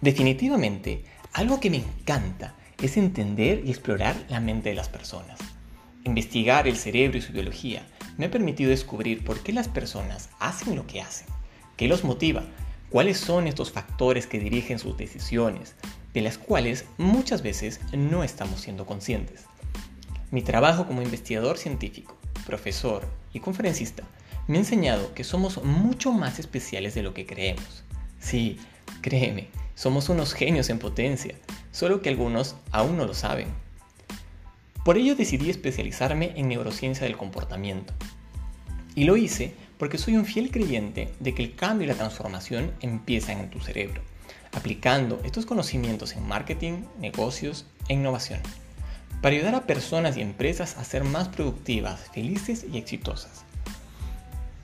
Definitivamente, algo que me encanta es entender y explorar la mente de las personas. Investigar el cerebro y su biología me ha permitido descubrir por qué las personas hacen lo que hacen, qué los motiva, cuáles son estos factores que dirigen sus decisiones, de las cuales muchas veces no estamos siendo conscientes. Mi trabajo como investigador científico, profesor y conferencista me ha enseñado que somos mucho más especiales de lo que creemos. Sí, créeme, somos unos genios en potencia, solo que algunos aún no lo saben. Por ello decidí especializarme en neurociencia del comportamiento. Y lo hice porque soy un fiel creyente de que el cambio y la transformación empiezan en tu cerebro, aplicando estos conocimientos en marketing, negocios e innovación, para ayudar a personas y empresas a ser más productivas, felices y exitosas.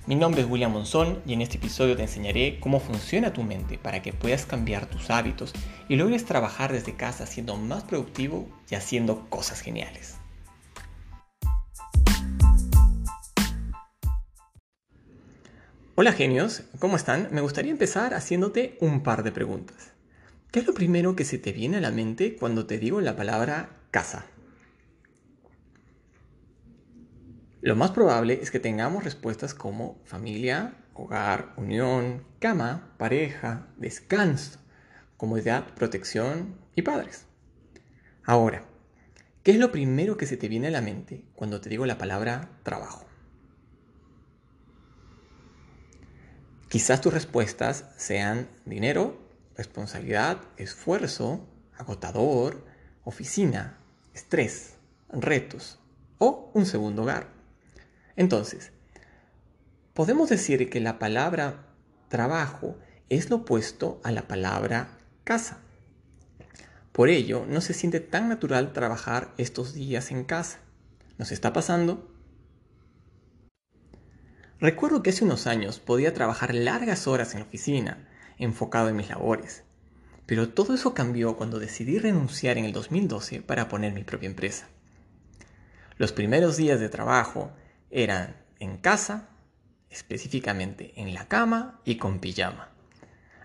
Mi nombre es William Monzón y en este episodio te enseñaré cómo funciona tu mente para que puedas cambiar tus hábitos y logres trabajar desde casa siendo más productivo y haciendo cosas geniales. Hola genios, ¿cómo están? Me gustaría empezar haciéndote un par de preguntas. ¿Qué es lo primero que se te viene a la mente cuando te digo la palabra casa? Lo más probable es que tengamos respuestas como familia, hogar, unión, cama, pareja, descanso, comodidad, protección y padres. Ahora, ¿qué es lo primero que se te viene a la mente cuando te digo la palabra trabajo? Quizás tus respuestas sean dinero, responsabilidad, esfuerzo, agotador, oficina, estrés, retos o un segundo hogar. Entonces, podemos decir que la palabra trabajo es lo opuesto a la palabra casa. Por ello, no se siente tan natural trabajar estos días en casa. ¿Nos está pasando? Recuerdo que hace unos años podía trabajar largas horas en la oficina, enfocado en mis labores. Pero todo eso cambió cuando decidí renunciar en el 2012 para poner mi propia empresa. Los primeros días de trabajo eran en casa, específicamente en la cama y con pijama.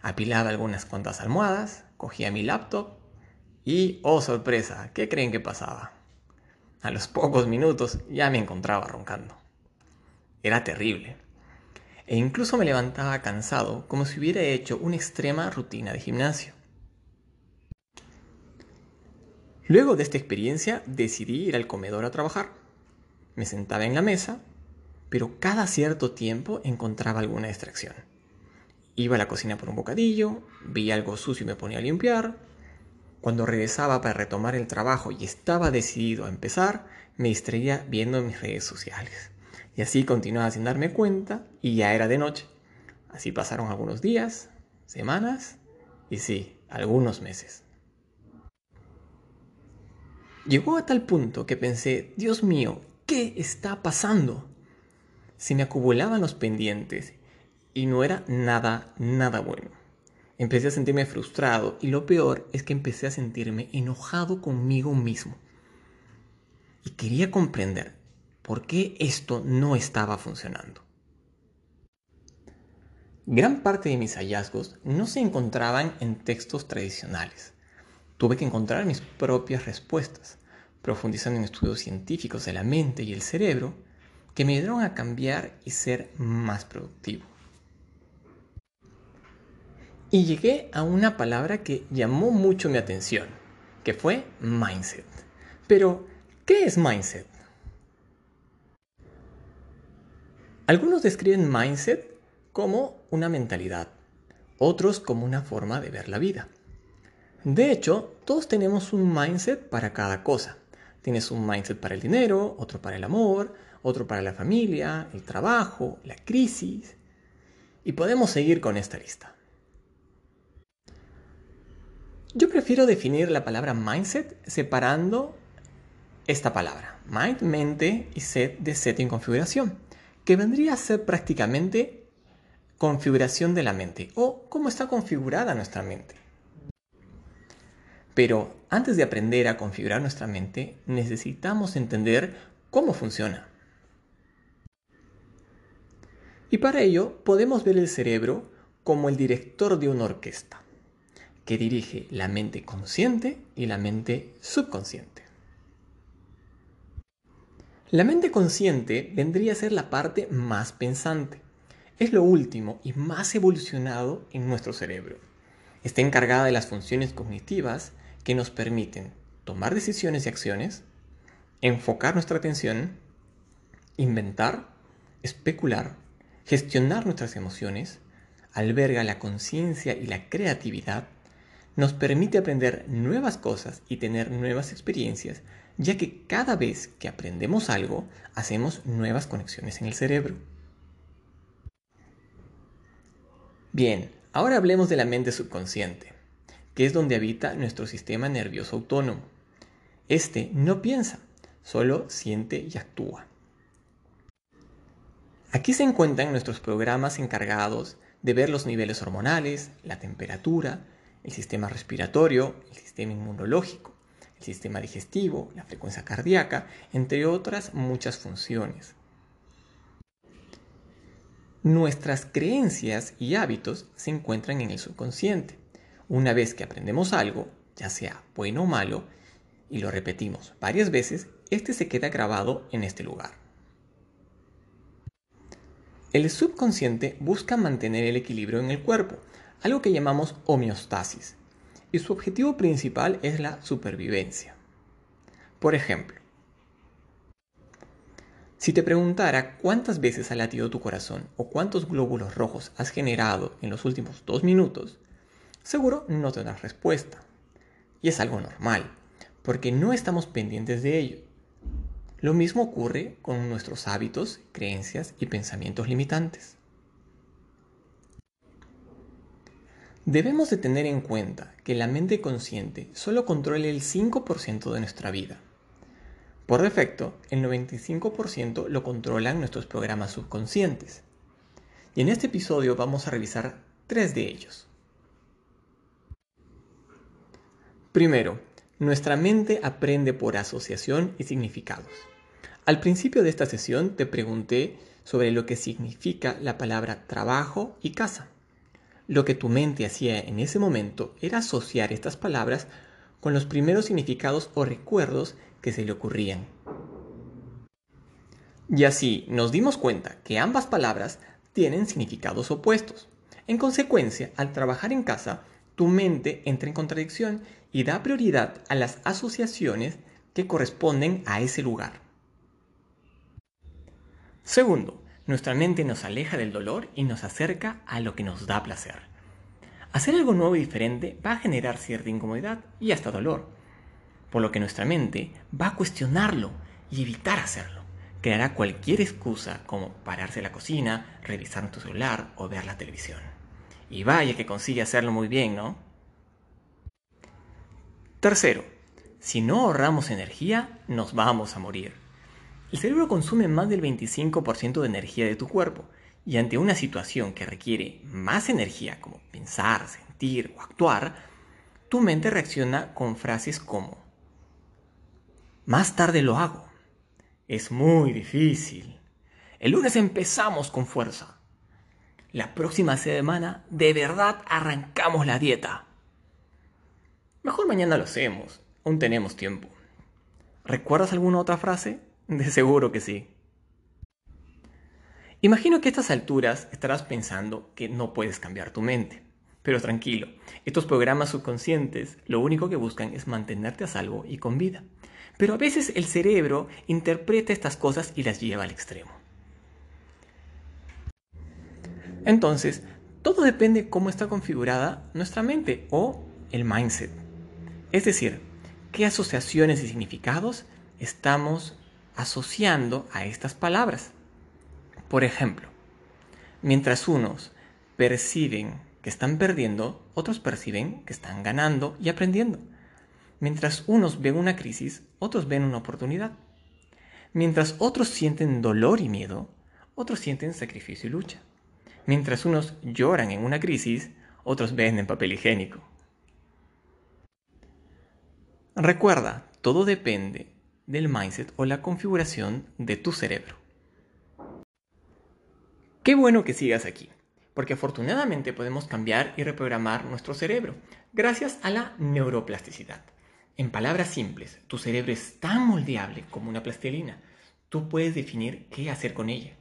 Apilaba algunas cuantas almohadas, cogía mi laptop y, oh sorpresa, ¿qué creen que pasaba? A los pocos minutos ya me encontraba roncando. Era terrible. E incluso me levantaba cansado como si hubiera hecho una extrema rutina de gimnasio. Luego de esta experiencia decidí ir al comedor a trabajar. Me sentaba en la mesa, pero cada cierto tiempo encontraba alguna distracción. Iba a la cocina por un bocadillo, vi algo sucio y me ponía a limpiar. Cuando regresaba para retomar el trabajo y estaba decidido a empezar, me distraía viendo mis redes sociales. Y así continuaba sin darme cuenta y ya era de noche. Así pasaron algunos días, semanas y sí, algunos meses. Llegó a tal punto que pensé, Dios mío, ¿Qué está pasando? Se me acumulaban los pendientes y no era nada, nada bueno. Empecé a sentirme frustrado y lo peor es que empecé a sentirme enojado conmigo mismo. Y quería comprender por qué esto no estaba funcionando. Gran parte de mis hallazgos no se encontraban en textos tradicionales. Tuve que encontrar mis propias respuestas profundizando en estudios científicos de la mente y el cerebro que me ayudaron a cambiar y ser más productivo. Y llegué a una palabra que llamó mucho mi atención, que fue mindset. Pero, ¿qué es mindset? Algunos describen mindset como una mentalidad, otros como una forma de ver la vida. De hecho, todos tenemos un mindset para cada cosa. Tienes un mindset para el dinero, otro para el amor, otro para la familia, el trabajo, la crisis. Y podemos seguir con esta lista. Yo prefiero definir la palabra mindset separando esta palabra, mind, mente y set de setting configuración, que vendría a ser prácticamente configuración de la mente o cómo está configurada nuestra mente. Pero antes de aprender a configurar nuestra mente, necesitamos entender cómo funciona. Y para ello podemos ver el cerebro como el director de una orquesta, que dirige la mente consciente y la mente subconsciente. La mente consciente vendría a ser la parte más pensante. Es lo último y más evolucionado en nuestro cerebro. Está encargada de las funciones cognitivas que nos permiten tomar decisiones y acciones, enfocar nuestra atención, inventar, especular, gestionar nuestras emociones, alberga la conciencia y la creatividad, nos permite aprender nuevas cosas y tener nuevas experiencias, ya que cada vez que aprendemos algo, hacemos nuevas conexiones en el cerebro. Bien, ahora hablemos de la mente subconsciente, que es donde habita nuestro sistema nervioso autónomo. Este no piensa, solo siente y actúa. Aquí se encuentran nuestros programas encargados de ver los niveles hormonales, la temperatura, el sistema respiratorio, el sistema inmunológico, el sistema digestivo, la frecuencia cardíaca, entre otras muchas funciones. Nuestras creencias y hábitos se encuentran en el subconsciente. Una vez que aprendemos algo, ya sea bueno o malo, y lo repetimos varias veces, este se queda grabado en este lugar. El subconsciente busca mantener el equilibrio en el cuerpo, algo que llamamos homeostasis, y su objetivo principal es la supervivencia. Por ejemplo, si te preguntara cuántas veces ha latido tu corazón o cuántos glóbulos rojos has generado en los últimos dos minutos, seguro no tendrás respuesta. Y es algo normal, porque no estamos pendientes de ello. Lo mismo ocurre con nuestros hábitos, creencias y pensamientos limitantes. Debemos de tener en cuenta que la mente consciente solo controla el 5% de nuestra vida. Por defecto, el 95% lo controlan nuestros programas subconscientes. Y en este episodio vamos a revisar tres de ellos. Primero, nuestra mente aprende por asociación y significados. Al principio de esta sesión te pregunté sobre lo que significa la palabra trabajo y casa. Lo que tu mente hacía en ese momento era asociar estas palabras con los primeros significados o recuerdos que se le ocurrían. Y así nos dimos cuenta que ambas palabras tienen significados opuestos. En consecuencia, al trabajar en casa, tu mente entra en contradicción y da prioridad a las asociaciones que corresponden a ese lugar. Segundo, nuestra mente nos aleja del dolor y nos acerca a lo que nos da placer. Hacer algo nuevo y diferente va a generar cierta incomodidad y hasta dolor, por lo que nuestra mente va a cuestionarlo y evitar hacerlo. Creará cualquier excusa como pararse en la cocina, revisar tu celular o ver la televisión. Y vaya que consigue hacerlo muy bien, ¿no? Tercero, si no ahorramos energía, nos vamos a morir. El cerebro consume más del 25% de energía de tu cuerpo y ante una situación que requiere más energía como pensar, sentir o actuar, tu mente reacciona con frases como más tarde lo hago. Es muy difícil. El lunes empezamos con fuerza. La próxima semana de verdad arrancamos la dieta. Mejor mañana lo hacemos, aún tenemos tiempo. ¿Recuerdas alguna otra frase? De seguro que sí. Imagino que a estas alturas estarás pensando que no puedes cambiar tu mente. Pero tranquilo, estos programas subconscientes lo único que buscan es mantenerte a salvo y con vida. Pero a veces el cerebro interpreta estas cosas y las lleva al extremo. Entonces, todo depende cómo está configurada nuestra mente o el mindset. Es decir, qué asociaciones y significados estamos asociando a estas palabras. Por ejemplo, mientras unos perciben que están perdiendo, otros perciben que están ganando y aprendiendo. Mientras unos ven una crisis, otros ven una oportunidad. Mientras otros sienten dolor y miedo, otros sienten sacrificio y lucha. Mientras unos lloran en una crisis, otros ven en papel higiénico. Recuerda, todo depende del mindset o la configuración de tu cerebro. Qué bueno que sigas aquí, porque afortunadamente podemos cambiar y reprogramar nuestro cerebro gracias a la neuroplasticidad. En palabras simples, tu cerebro es tan moldeable como una plastilina. Tú puedes definir qué hacer con ella.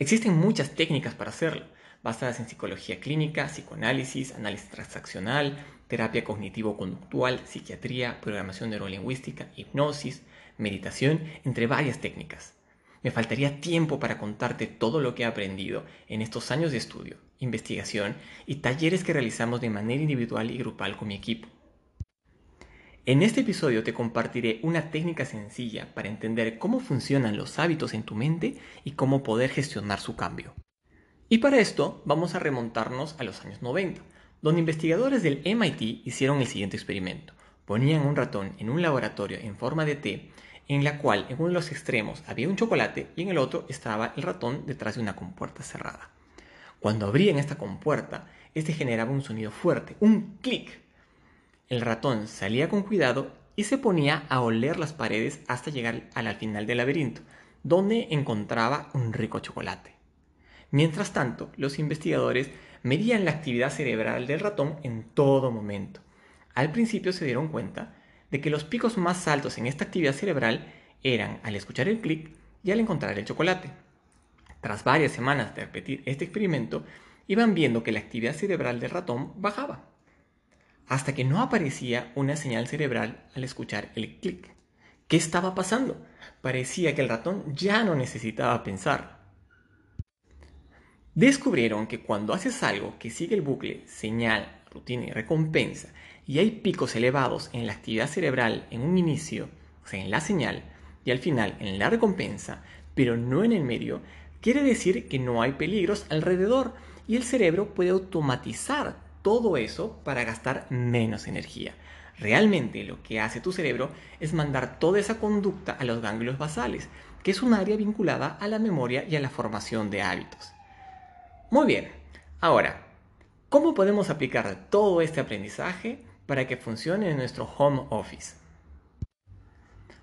Existen muchas técnicas para hacerlo, basadas en psicología clínica, psicoanálisis, análisis transaccional, terapia cognitivo-conductual, psiquiatría, programación neurolingüística, hipnosis, meditación, entre varias técnicas. Me faltaría tiempo para contarte todo lo que he aprendido en estos años de estudio, investigación y talleres que realizamos de manera individual y grupal con mi equipo. En este episodio te compartiré una técnica sencilla para entender cómo funcionan los hábitos en tu mente y cómo poder gestionar su cambio. Y para esto vamos a remontarnos a los años 90, donde investigadores del MIT hicieron el siguiente experimento. Ponían un ratón en un laboratorio en forma de T en la cual en uno de los extremos había un chocolate y en el otro estaba el ratón detrás de una compuerta cerrada. Cuando abrían esta compuerta, este generaba un sonido fuerte, un clic. El ratón salía con cuidado y se ponía a oler las paredes hasta llegar al final del laberinto, donde encontraba un rico chocolate. Mientras tanto, los investigadores medían la actividad cerebral del ratón en todo momento. Al principio se dieron cuenta de que los picos más altos en esta actividad cerebral eran al escuchar el clic y al encontrar el chocolate. Tras varias semanas de repetir este experimento, iban viendo que la actividad cerebral del ratón bajaba, hasta que no aparecía una señal cerebral al escuchar el clic. ¿Qué estaba pasando? Parecía que el ratón ya no necesitaba pensar. Descubrieron que cuando haces algo que sigue el bucle señal, rutina y recompensa y hay picos elevados en la actividad cerebral en un inicio, o sea, en la señal, y al final en la recompensa, pero no en el medio, quiere decir que no hay peligros alrededor y el cerebro puede automatizar todo eso para gastar menos energía. Realmente lo que hace tu cerebro es mandar toda esa conducta a los ganglios basales, que es un área vinculada a la memoria y a la formación de hábitos. Muy bien, ahora, ¿cómo podemos aplicar todo este aprendizaje para que funcione en nuestro home office.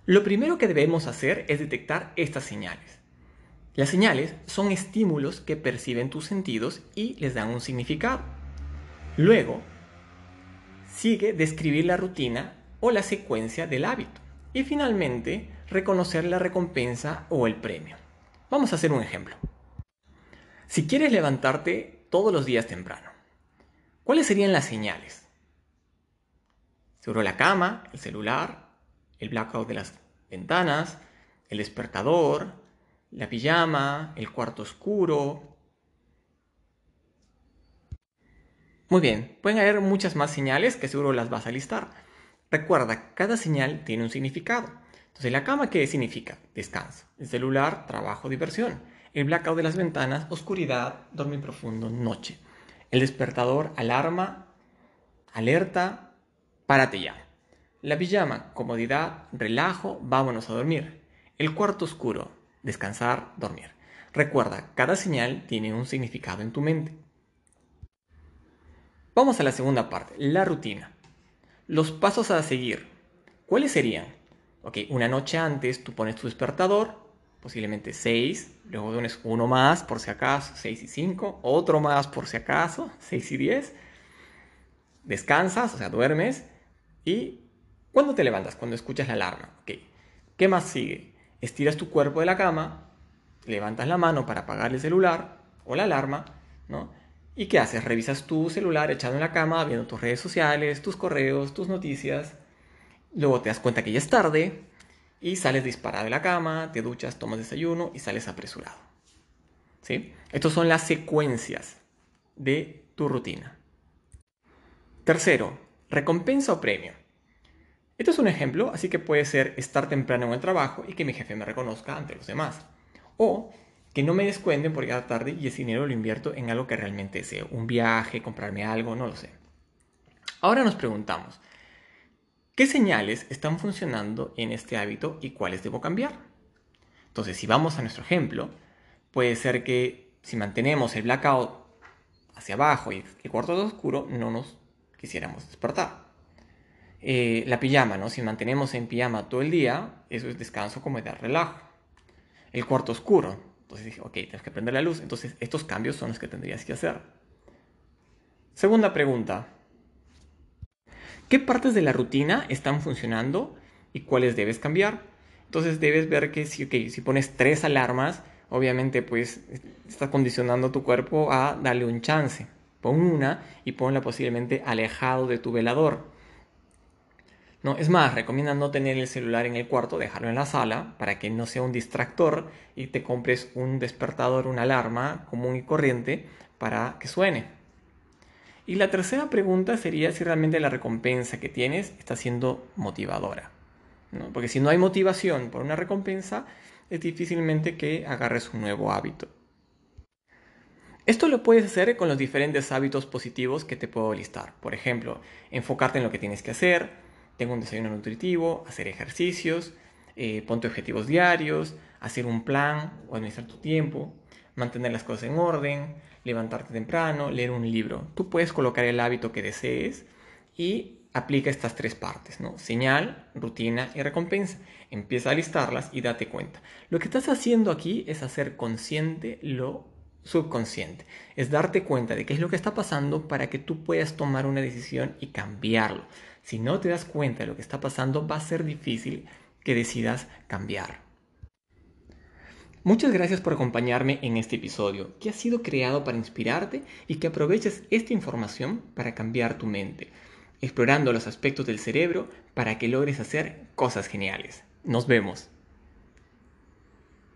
Lo primero que debemos hacer es detectar estas señales. Las señales son estímulos que perciben tus sentidos y les dan un significado. Luego, sigue describir la rutina o la secuencia del hábito. Y finalmente, reconocer la recompensa o el premio. Vamos a hacer un ejemplo. Si quieres levantarte todos los días temprano, ¿cuáles serían las señales? Seguro la cama, el celular, el blackout de las ventanas, el despertador, la pijama, el cuarto oscuro. Muy bien, pueden haber muchas más señales que seguro las vas a listar. Recuerda, cada señal tiene un significado. Entonces, la cama, ¿qué significa? Descanso. El celular, trabajo, diversión. El blackout de las ventanas, oscuridad, dormir profundo, noche. El despertador, alarma, alerta, Párate ya. La pijama, comodidad, relajo, vámonos a dormir. El cuarto oscuro, descansar, dormir. Recuerda, cada señal tiene un significado en tu mente. Vamos a la segunda parte, la rutina. Los pasos a seguir. ¿Cuáles serían? Ok, una noche antes tú pones tu despertador, posiblemente 6, luego pones uno más por si acaso, 6 y 5, otro más por si acaso, 6 y 10. Descansas, o sea, duermes, ¿Y cuándo te levantas? Cuando escuchas la alarma. ¿Qué más sigue? Estiras tu cuerpo de la cama, levantas la mano para apagar el celular o la alarma, ¿no? ¿Y qué haces? Revisas tu celular echado en la cama, viendo tus redes sociales, tus correos, tus noticias. Luego te das cuenta que ya es tarde y sales disparado de la cama, te duchas, tomas desayuno y sales apresurado. ¿Sí? Estas son las secuencias de tu rutina. Tercero, Recompensa o premio. Esto es un ejemplo, así que puede ser estar temprano en el trabajo y que mi jefe me reconozca ante los demás. O que no me descuenten por llegar tarde y ese dinero lo invierto en algo que realmente deseo. Un viaje, comprarme algo, no lo sé. Ahora nos preguntamos, ¿qué señales están funcionando en este hábito y cuáles debo cambiar? Entonces, si vamos a nuestro ejemplo, puede ser que si mantenemos el blackout hacia abajo y el cuarto oscuro, no nos quisiéramos despertar. Eh, la pijama, ¿no? Si mantenemos en pijama todo el día, eso es descanso, comodidad, relajo. El cuarto oscuro. Entonces dije, ok, tienes que prender la luz. Entonces estos cambios son los que tendrías que hacer. Segunda pregunta. ¿Qué partes de la rutina están funcionando y cuáles debes cambiar? Entonces debes ver que si, si pones tres alarmas, obviamente pues estás condicionando tu cuerpo a darle un chance. Pon una y ponla posiblemente alejado de tu velador. No, es más, recomienda no tener el celular en el cuarto, dejarlo en la sala para que no sea un distractor y te compres un despertador, una alarma común y corriente para que suene. Y la tercera pregunta sería si realmente la recompensa que tienes está siendo motivadora. Porque si no hay motivación por una recompensa, es difícilmente que agarres un nuevo hábito. Esto lo puedes hacer con los diferentes hábitos positivos que te puedo listar. Por ejemplo, enfocarte en lo que tienes que hacer, tengo un desayuno nutritivo, hacer ejercicios, eh, ponte objetivos diarios, hacer un plan o administrar tu tiempo, mantener las cosas en orden, levantarte temprano, leer un libro. Tú puedes colocar el hábito que desees y aplica estas tres partes, ¿no? Señal, rutina y recompensa. Empieza a listarlas y date cuenta. Lo que estás haciendo aquí es hacer consciente lo subconsciente. Es darte cuenta de qué es lo que está pasando para que tú puedas tomar una decisión y cambiarlo. Si no te das cuenta de lo que está pasando, va a ser difícil que decidas cambiar. Muchas gracias por acompañarme en este episodio, que ha sido creado para inspirarte y que aproveches esta información para cambiar tu mente, explorando los aspectos del cerebro para que logres hacer cosas geniales. Nos vemos.